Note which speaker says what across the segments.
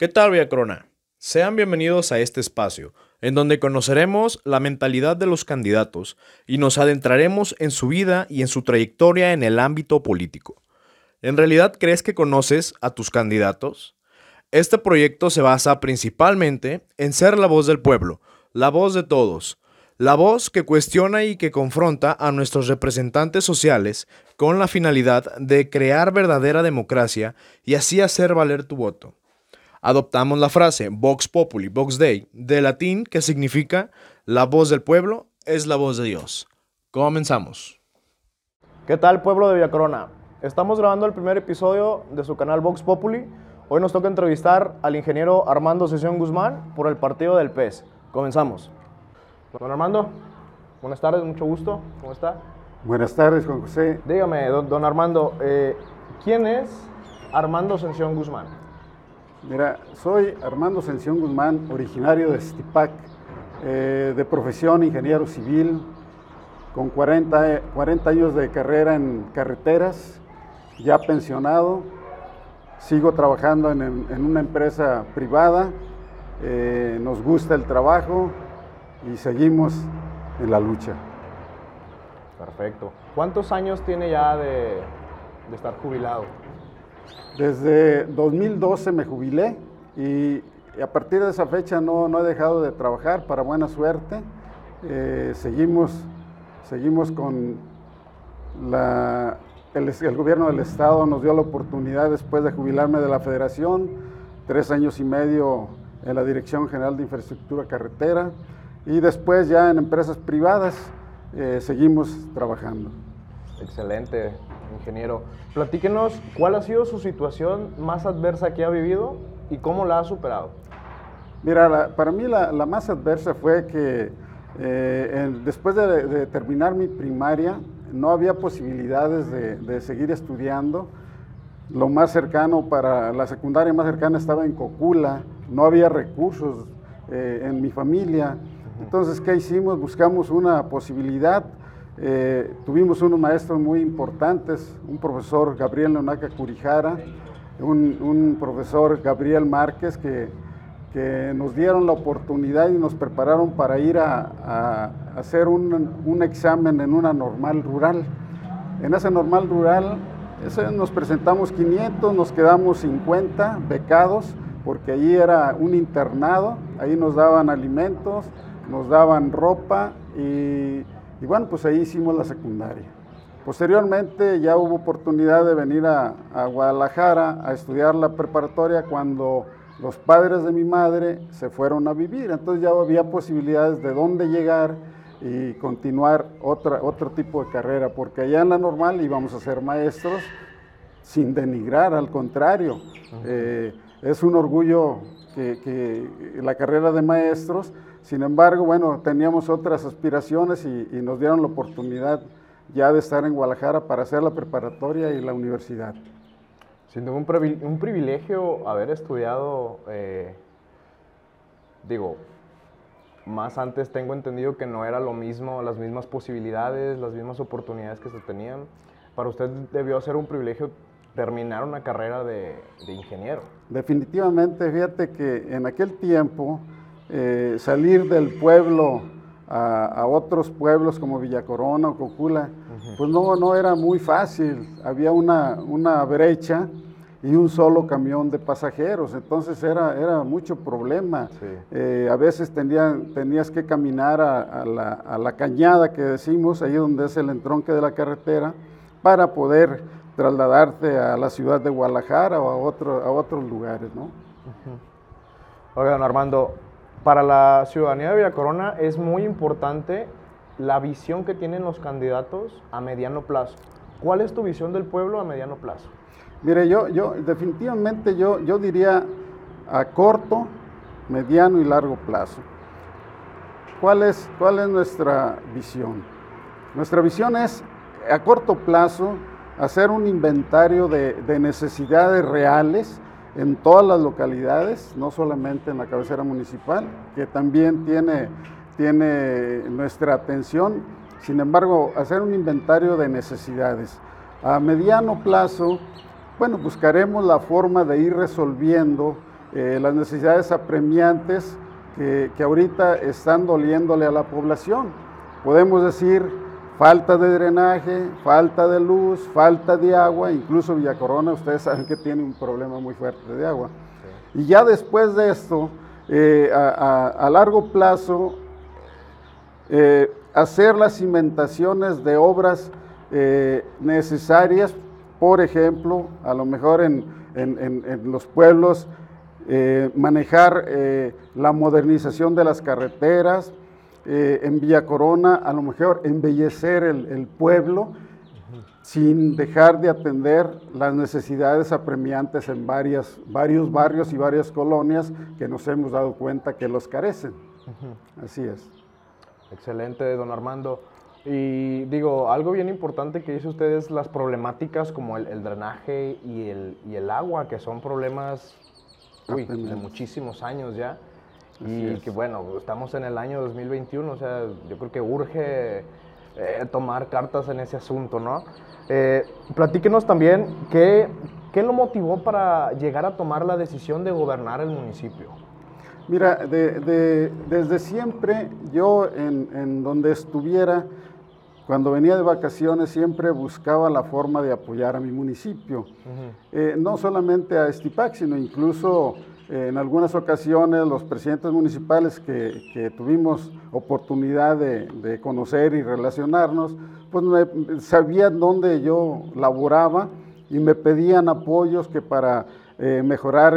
Speaker 1: ¿Qué tal, Viacrona? Sean bienvenidos a este espacio, en donde conoceremos la mentalidad de los candidatos y nos adentraremos en su vida y en su trayectoria en el ámbito político. ¿En realidad crees que conoces a tus candidatos? Este proyecto se basa principalmente en ser la voz del pueblo, la voz de todos, la voz que cuestiona y que confronta a nuestros representantes sociales con la finalidad de crear verdadera democracia y así hacer valer tu voto adoptamos la frase Vox Populi, Vox Dei, de latín que significa la voz del pueblo es la voz de Dios. Comenzamos. ¿Qué tal pueblo de Villacrona? Estamos grabando el primer episodio de su canal Vox Populi. Hoy nos toca entrevistar al ingeniero Armando Sesión Guzmán por el partido del PES. Comenzamos. Don Armando, buenas tardes, mucho gusto. ¿Cómo está?
Speaker 2: Buenas tardes, Juan José.
Speaker 1: Dígame, don, Armando, eh, ¿quién es Armando Sesión Guzmán?
Speaker 2: Mira, soy Armando Sención Guzmán, originario de Stipac, eh, de profesión ingeniero civil, con 40, 40, años de carrera en carreteras, ya pensionado. Sigo trabajando en, una empresa privada, eh, nos gusta el trabajo y seguimos en la lucha.
Speaker 1: Perfecto. ¿Cuántos años tiene ya de estar jubilado?
Speaker 2: Desde 2012 me jubilé y, a partir de esa fecha no, he dejado de trabajar, para buena suerte. Eh, seguimos, seguimos con la, el, gobierno del estado nos dio la oportunidad después de jubilarme de la federación, tres años y medio en la Dirección General de Infraestructura Carretera y después ya en empresas privadas eh, seguimos trabajando.
Speaker 1: Excelente, ingeniero. Platíquenos cuál ha sido su situación más adversa que ha vivido y cómo la ha superado.
Speaker 2: Mira, para mí la, más adversa fue que eh, después de, terminar mi primaria no había posibilidades de, seguir estudiando. Lo más cercano para la secundaria más cercana estaba en Cocula, no había recursos eh, en mi familia. Entonces, ¿qué hicimos? Buscamos una posibilidad eh, tuvimos unos maestros muy importantes, un profesor Gabriel Leonaca Curijara, un, profesor Gabriel Márquez, que, nos dieron la oportunidad y nos prepararon para ir a, hacer un, examen en una normal rural. En esa normal rural nos presentamos 500, nos quedamos 50 becados, porque allí era un internado, ahí nos daban alimentos, nos daban ropa y y bueno, pues ahí hicimos la secundaria. Posteriormente ya hubo oportunidad de venir a, Guadalajara a estudiar la preparatoria cuando los padres de mi madre se fueron a vivir. Entonces ya había posibilidades de dónde llegar y continuar otra, otro tipo de carrera, porque allá en la normal íbamos a ser maestros sin denigrar, al contrario. Eh, es un orgullo que la carrera de maestros sin embargo, bueno, teníamos otras aspiraciones y, nos dieron la oportunidad ya de estar en Guadalajara para hacer la preparatoria y la universidad.
Speaker 1: Siendo un, un privilegio haber estudiado, eh, digo, más antes tengo entendido que no era lo mismo, las mismas posibilidades, las mismas oportunidades que se tenían. Para usted debió ser un privilegio terminar una carrera de, de ingeniero.
Speaker 2: Definitivamente, fíjate que en aquel tiempo eh, salir del pueblo a, otros pueblos como Villacorona o Cocula, pues no, no era muy fácil. Había una, una brecha y un solo camión de pasajeros, entonces era, era mucho problema. Eh, a veces tenías que caminar a, la, a, la, cañada que decimos, ahí donde es el entronque de la carretera, para poder trasladarte a la ciudad de Guadalajara o a, otro, a otros lugares. ¿no?
Speaker 1: Oigan, Armando, para la ciudadanía de Villacorona es muy importante la visión que tienen los candidatos a mediano plazo. ¿Cuál es tu visión del pueblo a mediano plazo?
Speaker 2: Mire, yo, yo definitivamente yo, yo diría a corto, mediano y largo plazo. ¿Cuál es, cuál es nuestra visión? Nuestra visión es a corto plazo hacer un inventario de, de necesidades reales en todas las localidades, no solamente en la cabecera municipal, que también tiene, tiene nuestra atención. Sin embargo, hacer un inventario de necesidades. A mediano plazo, bueno, buscaremos la forma de ir resolviendo eh, las necesidades apremiantes que, que ahorita están doliéndole a la población. Podemos decir falta de drenaje, falta de luz, falta de agua, incluso Villa Corona, ustedes saben que tiene un problema muy fuerte de agua. Y ya después de esto, eh, a, largo plazo, eh, hacer las cimentaciones de obras eh, necesarias, por ejemplo, a lo mejor en los pueblos, manejar la modernización de las carreteras, eh, en Villa Corona, a lo mejor embellecer el, pueblo sin dejar de atender las necesidades apremiantes en varias, varios barrios y varias colonias que nos hemos dado cuenta que los carecen. Así es.
Speaker 1: Excelente, don Armando. Y digo, algo bien importante que dice usted es las problemáticas como el, drenaje y el, y el, agua, que son problemas de muchísimos años ya y que bueno, estamos en el año 2021, o sea, yo creo que urge eh, tomar cartas en ese asunto, ¿no? Eh, platíquenos también qué, qué lo motivó para llegar a tomar la decisión de gobernar el municipio.
Speaker 2: Mira, de, desde siempre yo en, en, donde estuviera, cuando venía de vacaciones, siempre buscaba la forma de apoyar a mi municipio. Eh, no solamente a Estipac, sino incluso en algunas ocasiones los presidentes municipales que, tuvimos oportunidad de, conocer y relacionarnos, pues sabían dónde yo laboraba y me pedían apoyos que para eh, mejorar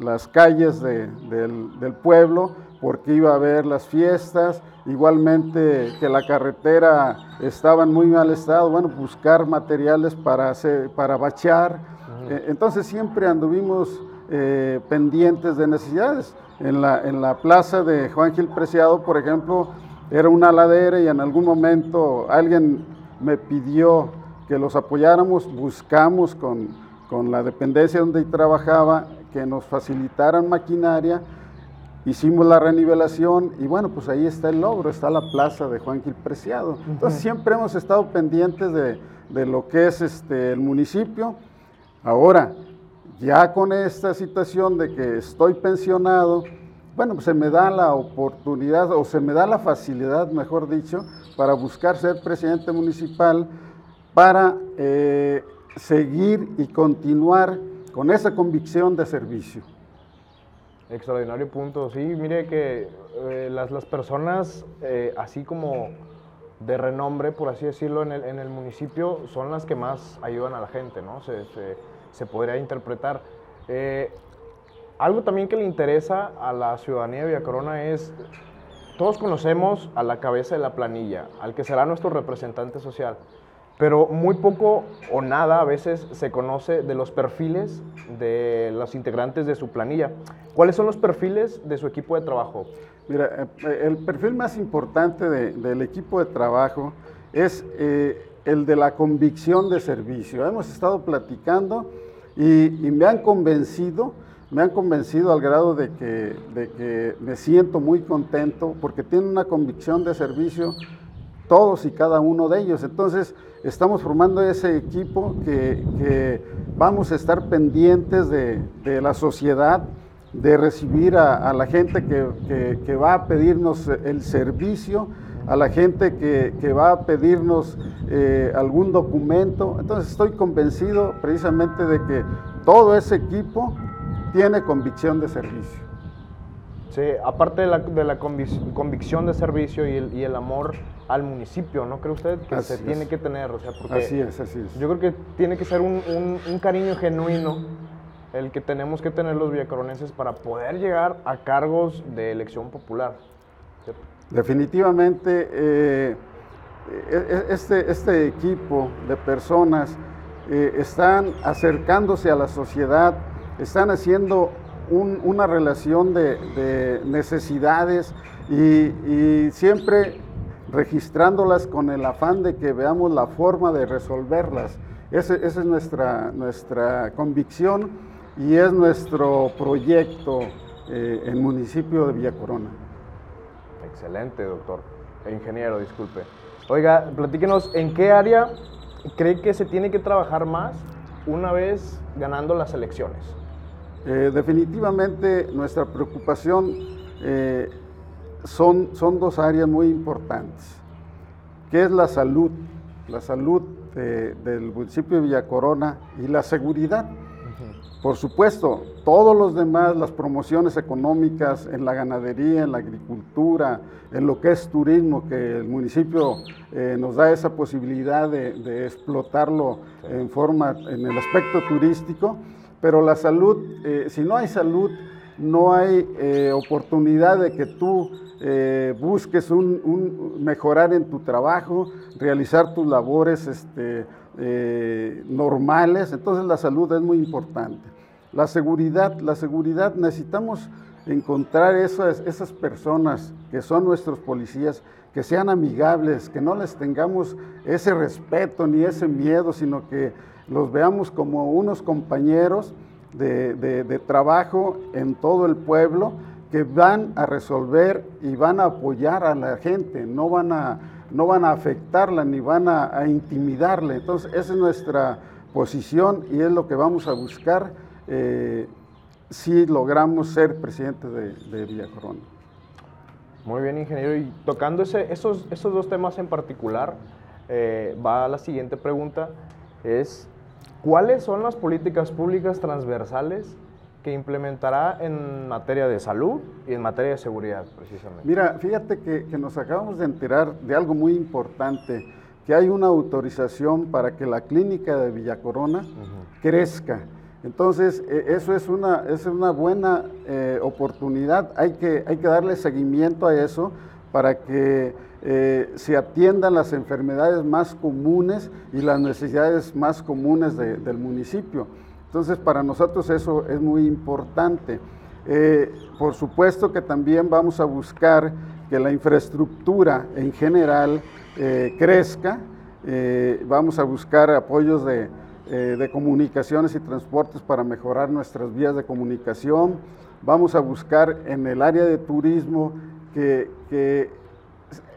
Speaker 2: las calles del, pueblo, porque iba a haber las fiestas, igualmente que la carretera estaba en muy mal estado, bueno, buscar materiales para, hacer, para bachear. Eh, entonces siempre anduvimos eh, pendientes de necesidades. En la, en la plaza de Juan Gil Preciado, por ejemplo, era una ladera y en algún momento alguien me pidió que los apoyáramos, buscamos con, con la dependencia donde trabajaba que nos facilitaran maquinaria, hicimos la renivelación y bueno, pues ahí está el logro, está la plaza de Juan Gil Preciado. Entonces siempre hemos estado pendientes de, de lo que es este, el municipio. Ahora, ya con esta situación de que estoy pensionado, bueno, pues se me da la oportunidad o se me da la facilidad, mejor dicho, para buscar ser presidente municipal para eh, seguir y continuar con esa convicción de servicio.
Speaker 1: Extraordinario punto. Sí, mire que eh, las, las, personas, eh, así como de renombre, por así decirlo, en el, en el, municipio, son las que más ayudan a la gente, ¿no? se, se podría interpretar. Eh, algo también que le interesa a la ciudadanía de Villacorona es, todos conocemos a la cabeza de la planilla, al que será nuestro representante social, pero muy poco o nada a veces se conoce de los perfiles de los integrantes de su planilla. ¿Cuáles son los perfiles de su equipo de trabajo?
Speaker 2: Mira, eh, el perfil más importante del equipo de trabajo es eh, el de la convicción de servicio. Hemos estado platicando y, me han convencido, me han convencido al grado de que, de que me siento muy contento porque tienen una convicción de servicio todos y cada uno de ellos. Entonces, estamos formando ese equipo que, vamos a estar pendientes de, la sociedad, de recibir a, la gente que, va a pedirnos el servicio a la gente que, va a pedirnos eh, algún documento. Entonces estoy convencido precisamente de que todo ese equipo tiene convicción de servicio.
Speaker 1: Sí, aparte de la, convicción de servicio y el, amor al municipio, ¿no cree usted que se tiene que tener? O sea, porque
Speaker 2: así es, así es.
Speaker 1: Yo creo que tiene que ser un, un, cariño genuino el que tenemos que tener los villacoronenses para poder llegar a cargos de elección popular.
Speaker 2: Definitivamente, eh, e, e, este, este, equipo de personas eh, están acercándose a la sociedad, están haciendo una relación de, necesidades y, siempre registrándolas con el afán de que veamos la forma de resolverlas. esa es nuestra, nuestra convicción y es nuestro proyecto eh, en el municipio de Villa Corona.
Speaker 1: Excelente, doctor. E ingeniero, disculpe. Oiga, platíquenos, ¿en qué área cree que se tiene que trabajar más una vez ganando las elecciones?
Speaker 2: Eh, definitivamente nuestra preocupación eh, son, son dos áreas muy importantes, que es la salud, la salud del municipio de Villa Corona y la seguridad. Por supuesto, todos los demás, las promociones económicas en la ganadería, en la agricultura, en lo que es turismo, que el municipio eh, nos da esa posibilidad de, explotarlo en forma, en el aspecto turístico, pero la salud, eh, si no hay salud, no hay eh, oportunidad de que tú busques un, mejorar en tu trabajo, realizar tus labores este, normales, entonces la salud es muy importante. La seguridad, la seguridad, necesitamos encontrar esas, esas personas que son nuestros policías, que sean amigables, que no les tengamos ese respeto ni ese miedo, sino que los veamos como unos compañeros de, trabajo en todo el pueblo que van a resolver y van a apoyar a la gente, no van a, no van a afectarla ni van a, a intimidarle. Entonces, esa es nuestra posición y es lo que vamos a buscar eh, si logramos ser presidente de, de, Villa Corona.
Speaker 1: Muy bien, ingeniero. Y tocando ese, esos, esos dos temas en particular, eh, va la siguiente pregunta, es ¿cuáles son las políticas públicas transversales que implementará en materia de salud y en materia de seguridad, precisamente?
Speaker 2: Mira, fíjate que, que nos acabamos de enterar de algo muy importante, que hay una autorización para que la clínica de Villa Corona crezca. Entonces, e, eso es una, es una buena eh, oportunidad. Hay que, hay que darle seguimiento a eso para que eh, se atiendan las enfermedades más comunes y las necesidades más comunes del municipio. Entonces, para nosotros eso es muy importante. Eh, por supuesto que también vamos a buscar que la infraestructura en general crezca. vamos a buscar apoyos eh, de comunicaciones y transportes para mejorar nuestras vías de comunicación. Vamos a buscar en el área de turismo que,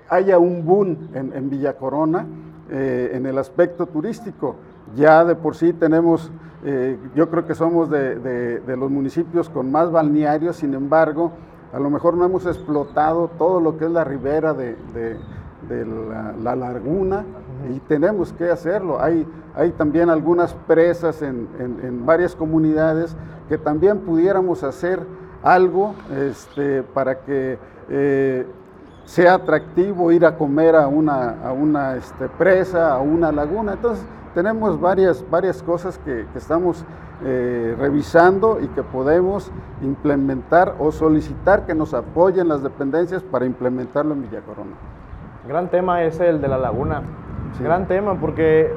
Speaker 2: haya un boom en, Villa Corona eh, en el aspecto turístico. Ya de por sí tenemos, eh, yo creo que somos de, los municipios con más balnearios, sin embargo, a lo mejor no hemos explotado todo lo que es la ribera de, la, laguna y tenemos que hacerlo. Hay, hay también algunas presas en, varias comunidades que también pudiéramos hacer algo este, para que eh, sea atractivo ir a comer a una, a una este, presa, a una laguna. Entonces, tenemos varias, varias cosas que, estamos eh, revisando y que podemos implementar o solicitar que nos apoyen las dependencias para implementarlo en Villa Corona.
Speaker 1: Gran tema es el de la laguna. Gran tema porque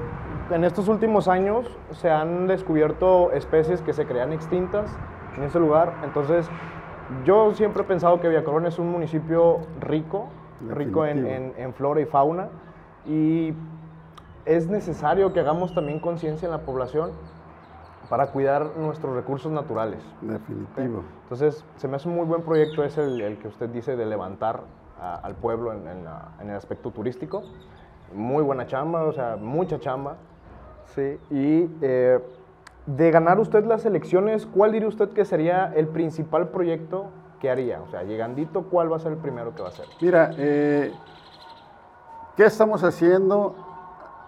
Speaker 1: en estos últimos años se han descubierto especies que se crean extintas en ese lugar. Entonces, yo siempre he pensado que Villacorón es un municipio rico, rico en, flora y fauna, y es necesario que hagamos también conciencia en la población para cuidar nuestros recursos naturales.
Speaker 2: Definitivo.
Speaker 1: Entonces, se me hace un muy buen proyecto ese el, que usted dice de levantar al pueblo en, en el aspecto turístico. Muy buena chamba, o sea, mucha chamba. Sí, y eh, de ganar usted las elecciones, ¿cuál diría usted que sería el principal proyecto que haría? O sea, llegandito, ¿cuál va a ser el primero que va a hacer?
Speaker 2: Mira, eh, ¿qué estamos haciendo?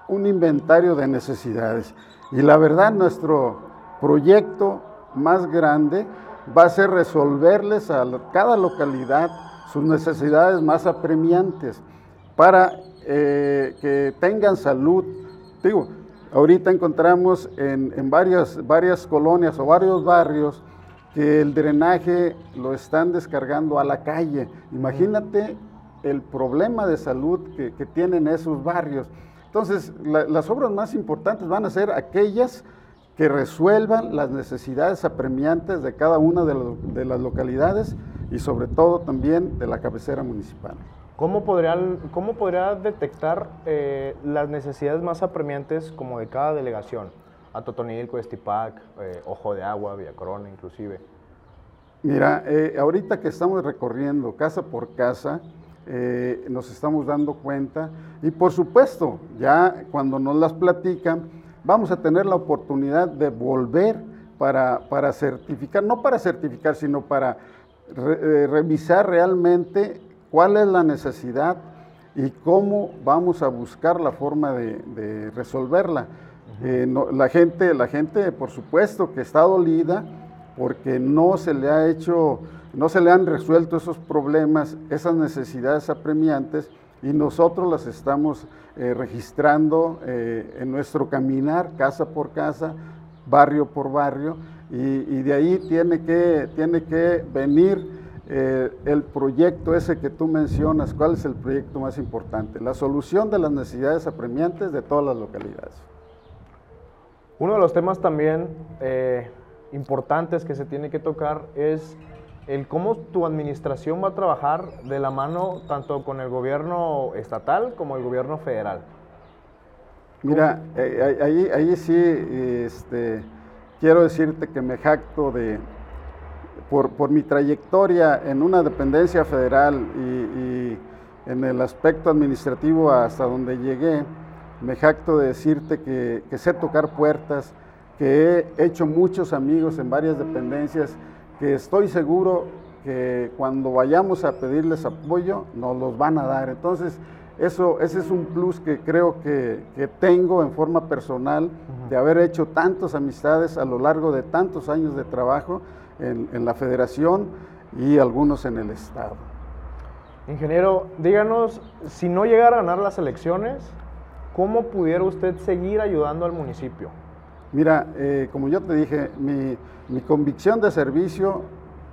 Speaker 2: Un inventario de necesidades. Y la verdad, nuestro proyecto más grande va a ser resolverles a cada localidad sus necesidades más apremiantes para eh, que tengan salud. Digo, Ahorita encontramos en, varias, varias colonias o varios barrios que el drenaje lo están descargando a la calle. Imagínate el problema de salud que, tienen esos barrios. Entonces, las obras más importantes van a ser aquellas que resuelvan las necesidades apremiantes de cada una de las localidades y sobre todo también de la cabecera municipal.
Speaker 1: ¿Cómo podría, cómo podría detectar eh, las necesidades más apremiantes como de cada delegación? A Totonilco, Estipac, eh, Ojo de Agua, Villa Corona inclusive.
Speaker 2: Mira, eh, ahorita que estamos recorriendo casa por casa, nos estamos dando cuenta y por supuesto, ya cuando nos las platican, vamos a tener la oportunidad de volver para, para certificar, no para certificar, sino para revisar realmente cuál es la necesidad y cómo vamos a buscar la forma de, resolverla. Eh, la, gente, la gente, por supuesto, que está dolida porque no se le ha hecho, no se le han resuelto esos problemas, esas necesidades apremiantes, y nosotros las estamos eh, registrando eh, en nuestro caminar, casa por casa, barrio por barrio, y, y de ahí tiene que, tiene que venir eh, el proyecto ese que tú mencionas, ¿cuál es el proyecto más importante? La solución de las necesidades apremiantes de todas las localidades.
Speaker 1: Uno de los temas también eh, importantes que se tiene que tocar es el cómo tu administración va a trabajar de la mano tanto con el gobierno estatal como el gobierno federal.
Speaker 2: Mira, eh, ahí, ahí sí este, quiero decirte que me jacto de, por, mi trayectoria en una dependencia federal y, en el aspecto administrativo hasta donde llegué, me jacto de decirte que, sé tocar puertas, que he hecho muchos amigos en varias dependencias, que estoy seguro que cuando vayamos a pedirles apoyo nos los van a dar. Entonces, eso, ese es un plus que creo que, tengo en forma personal de haber hecho tantas amistades a lo largo de tantos años de trabajo en, la federación y algunos en el estado.
Speaker 1: Ingeniero, díganos, si no llegara a ganar las elecciones, ¿cómo pudiera usted seguir ayudando al municipio?
Speaker 2: Mira, eh, como yo te dije, mi, convicción de servicio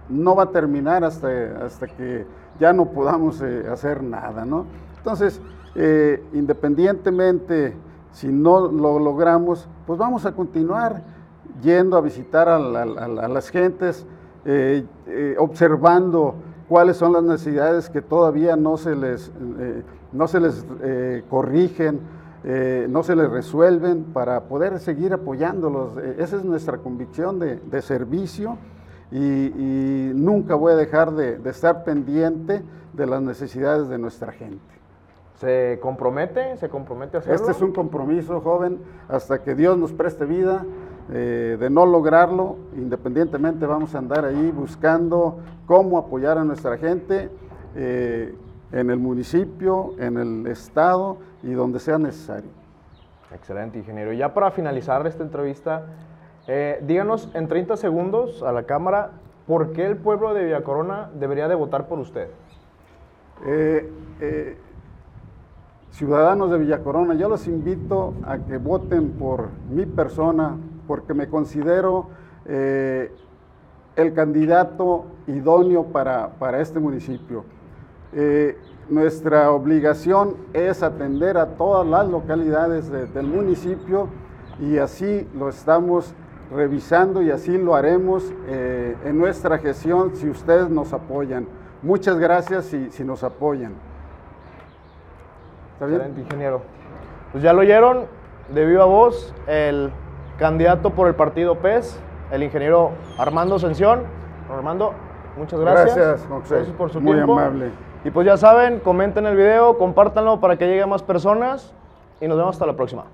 Speaker 2: no va a terminar hasta, hasta que ya no podamos eh, hacer nada, ¿no? Entonces, eh, independientemente si no lo logramos, pues vamos a continuar yendo a visitar a, las gentes, eh, eh, observando cuáles son las necesidades que todavía no se les, no se les corrigen, no se les resuelven para poder seguir apoyándolos. esa es nuestra convicción de, servicio y, nunca voy a dejar de, de estar pendiente de las necesidades de nuestra gente.
Speaker 1: ¿Se compromete? ¿Se compromete a hacerlo?
Speaker 2: Este es un compromiso, joven, hasta que Dios nos preste vida. Eh, de no lograrlo, independientemente vamos a andar ahí buscando cómo apoyar a nuestra gente eh, en el municipio, en el estado y donde sea necesario.
Speaker 1: Excelente, ingeniero. Ya para finalizar esta entrevista, eh, díganos en 30 segundos a la cámara, ¿por qué el pueblo de Villa Corona debería de votar por usted?
Speaker 2: Ciudadanos de Villa Corona, yo los invito a que voten por mi persona, porque me considero eh, el candidato idóneo para, este municipio. Eh, nuestra obligación es atender a todas las localidades del municipio y así lo estamos revisando y así lo haremos eh, en nuestra gestión si ustedes nos apoyan. Muchas gracias si, si nos apoyan.
Speaker 1: ¿Está bien? ingeniero. Pues ya lo oyeron de viva voz el candidato por el partido PES, el ingeniero Armando Ascensión. Armando, muchas gracias.
Speaker 2: Gracias, José. por su Muy amable.
Speaker 1: Y pues ya saben, comenten el video, compártanlo para que llegue a más personas y nos vemos hasta la próxima.